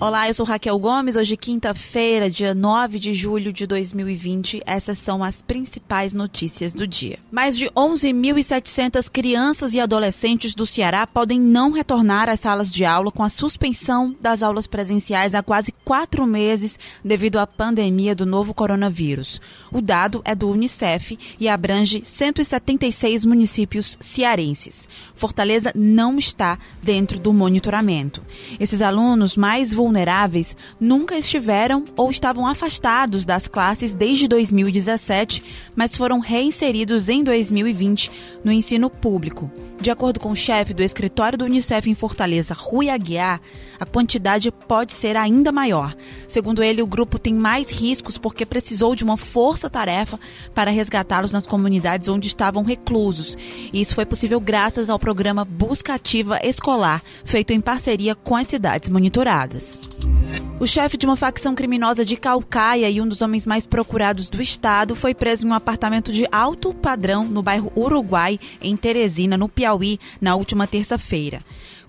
Olá, eu sou Raquel Gomes. Hoje, quinta-feira, dia 9 de julho de 2020. Essas são as principais notícias do dia. Mais de 11.700 crianças e adolescentes do Ceará podem não retornar às salas de aula com a suspensão das aulas presenciais há quase quatro meses devido à pandemia do novo coronavírus. O dado é do Unicef e abrange 176 municípios cearenses. Fortaleza não está dentro do monitoramento. Esses alunos mais vulneráveis nunca estiveram ou estavam afastados das classes desde 2017, mas foram reinseridos em 2020 no ensino público. De acordo com o chefe do escritório do Unicef em Fortaleza, Rui Aguiar, a quantidade pode ser ainda maior. Segundo ele, o grupo tem mais riscos porque precisou de uma força-tarefa para resgatá-los nas comunidades onde estavam reclusos. E isso foi possível graças ao programa Busca Ativa Escolar, feito em parceria com as cidades monitoradas. Yeah. O chefe de uma facção criminosa de Calcaia e um dos homens mais procurados do estado foi preso em um apartamento de alto padrão no bairro Uruguai, em Teresina, no Piauí, na última terça-feira.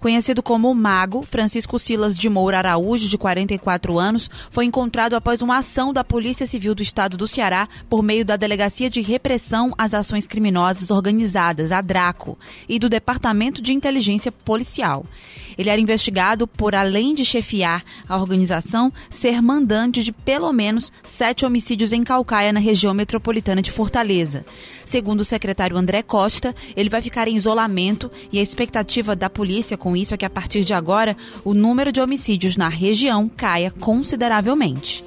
Conhecido como Mago, Francisco Silas de Moura Araújo, de 44 anos, foi encontrado após uma ação da Polícia Civil do Estado do Ceará por meio da Delegacia de Repressão às Ações Criminosas Organizadas, a DRACO, e do Departamento de Inteligência Policial. Ele era investigado por, além de chefiar a organização, ser mandante de pelo menos sete homicídios em Calcaia, na região metropolitana de Fortaleza. Segundo o secretário André Costa, ele vai ficar em isolamento e a expectativa da polícia com isso é que a partir de agora o número de homicídios na região caia consideravelmente.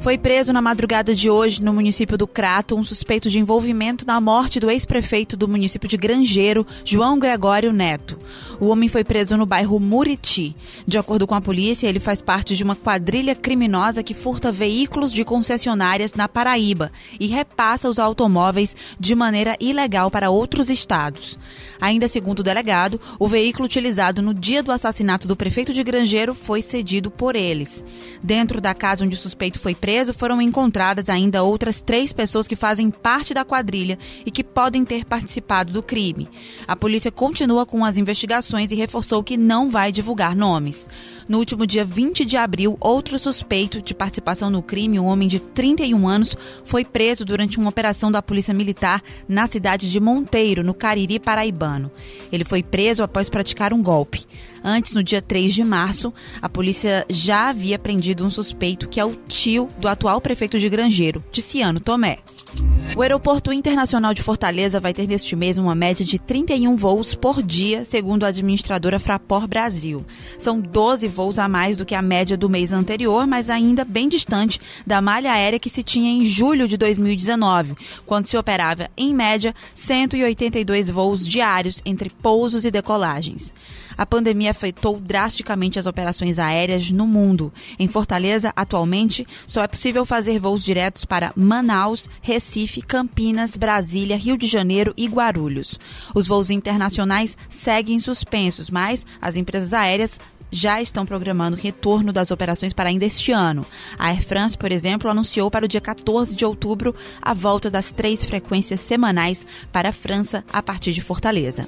Foi preso na madrugada de hoje, no município do Crato, um suspeito de envolvimento na morte do ex-prefeito do município de Grangeiro, João Gregório Neto. O homem foi preso no bairro Muriti. De acordo com a polícia, ele faz parte de uma quadrilha criminosa que furta veículos de concessionárias na Paraíba e repassa os automóveis de maneira ilegal para outros estados. Ainda segundo o delegado, o veículo utilizado no dia do assassinato do prefeito de Grangeiro foi cedido por eles. Dentro da casa onde o suspeito foi preso, foram encontradas ainda outras três pessoas que fazem parte da quadrilha e que podem ter participado do crime. A polícia continua com as investigações e reforçou que não vai divulgar nomes. No último dia 20 de abril, outro suspeito de participação no crime, um homem de 31 anos, foi preso durante uma operação da Polícia Militar na cidade de Monteiro, no Cariri, Paraibano ano. Ele foi preso após praticar um golpe. Antes, no dia 3 de março, a polícia já havia prendido um suspeito que é o tio do atual prefeito de Grangeiro, Ticiano Tomé. O Aeroporto Internacional de Fortaleza vai ter neste mês uma média de 31 voos por dia, segundo a administradora Fraport Brasil. São 12 voos a mais do que a média do mês anterior, mas ainda bem distante da malha aérea que se tinha em julho de 2019, quando se operava, em média, 182 voos diários entre pousos e decolagens a pandemia afetou drasticamente as operações aéreas no mundo. Em Fortaleza, atualmente, só é possível fazer voos diretos para Manaus, Recife, Campinas, Brasília, Rio de Janeiro e Guarulhos. Os voos internacionais seguem suspensos, mas as empresas aéreas já estão programando o retorno das operações para ainda este ano. A Air France, por exemplo, anunciou para o dia 14 de outubro a volta das três frequências semanais para a França a partir de Fortaleza.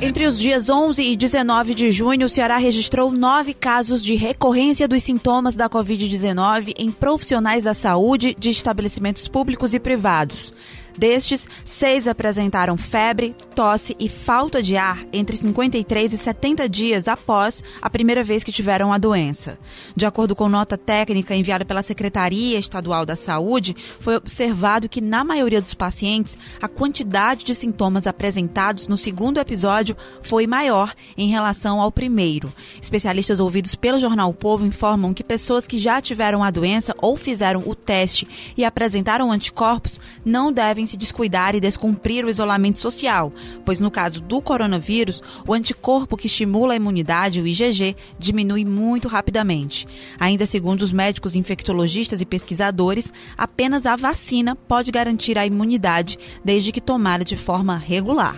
Entre os dias 11 e 19 de junho, o Ceará registrou nove casos de recorrência dos sintomas da Covid-19 em profissionais da saúde de estabelecimentos públicos e privados. Destes, seis apresentaram febre, tosse e falta de ar entre 53 e 70 dias após a primeira vez que tiveram a doença. De acordo com nota técnica enviada pela Secretaria Estadual da Saúde, foi observado que, na maioria dos pacientes, a quantidade de sintomas apresentados no segundo episódio foi maior em relação ao primeiro. Especialistas ouvidos pelo jornal o Povo informam que pessoas que já tiveram a doença ou fizeram o teste e apresentaram anticorpos não devem devem se descuidar e descumprir o isolamento social, pois no caso do coronavírus, o anticorpo que estimula a imunidade, o IgG, diminui muito rapidamente. Ainda segundo os médicos infectologistas e pesquisadores, apenas a vacina pode garantir a imunidade desde que tomada de forma regular.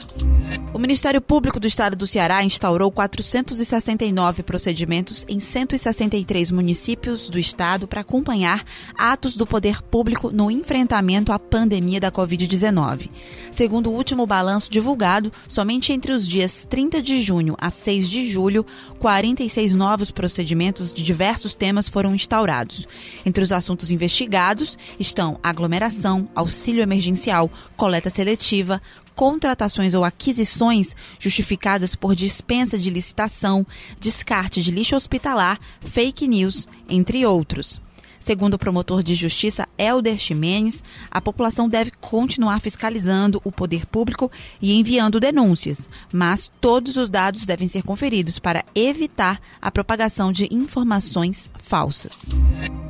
O Ministério Público do Estado do Ceará instaurou 469 procedimentos em 163 municípios do estado para acompanhar atos do poder público no enfrentamento à pandemia da Covid-19. Covid-19. Segundo o último balanço divulgado, somente entre os dias 30 de junho a 6 de julho, 46 novos procedimentos de diversos temas foram instaurados. Entre os assuntos investigados estão aglomeração, auxílio emergencial, coleta seletiva, contratações ou aquisições justificadas por dispensa de licitação, descarte de lixo hospitalar, fake news, entre outros. Segundo o promotor de justiça Helder Ximenes, a população deve continuar fiscalizando o poder público e enviando denúncias, mas todos os dados devem ser conferidos para evitar a propagação de informações falsas.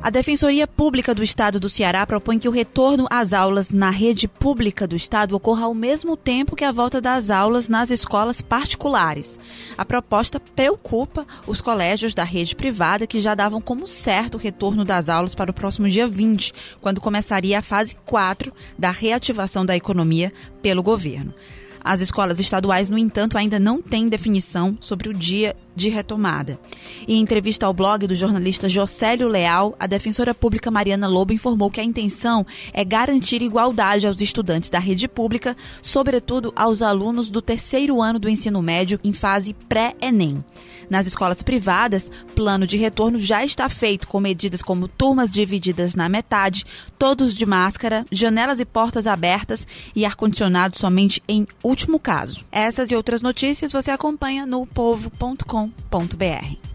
A Defensoria Pública do Estado do Ceará propõe que o retorno às aulas na rede pública do Estado ocorra ao mesmo tempo que a volta das aulas nas escolas particulares. A proposta preocupa os colégios da rede privada que já davam como certo o retorno das aulas para o próximo dia 20, quando começaria a fase 4 da reativação da economia pelo governo. As escolas estaduais, no entanto, ainda não têm definição sobre o dia de retomada. Em entrevista ao blog do jornalista Jocélio Leal, a defensora pública Mariana Lobo informou que a intenção é garantir igualdade aos estudantes da rede pública, sobretudo aos alunos do terceiro ano do ensino médio em fase pré-ENEM. Nas escolas privadas, plano de retorno já está feito com medidas como turmas divididas na metade, todos de máscara, janelas e portas abertas e ar-condicionado somente em último caso. Essas e outras notícias você acompanha no povo.com.br.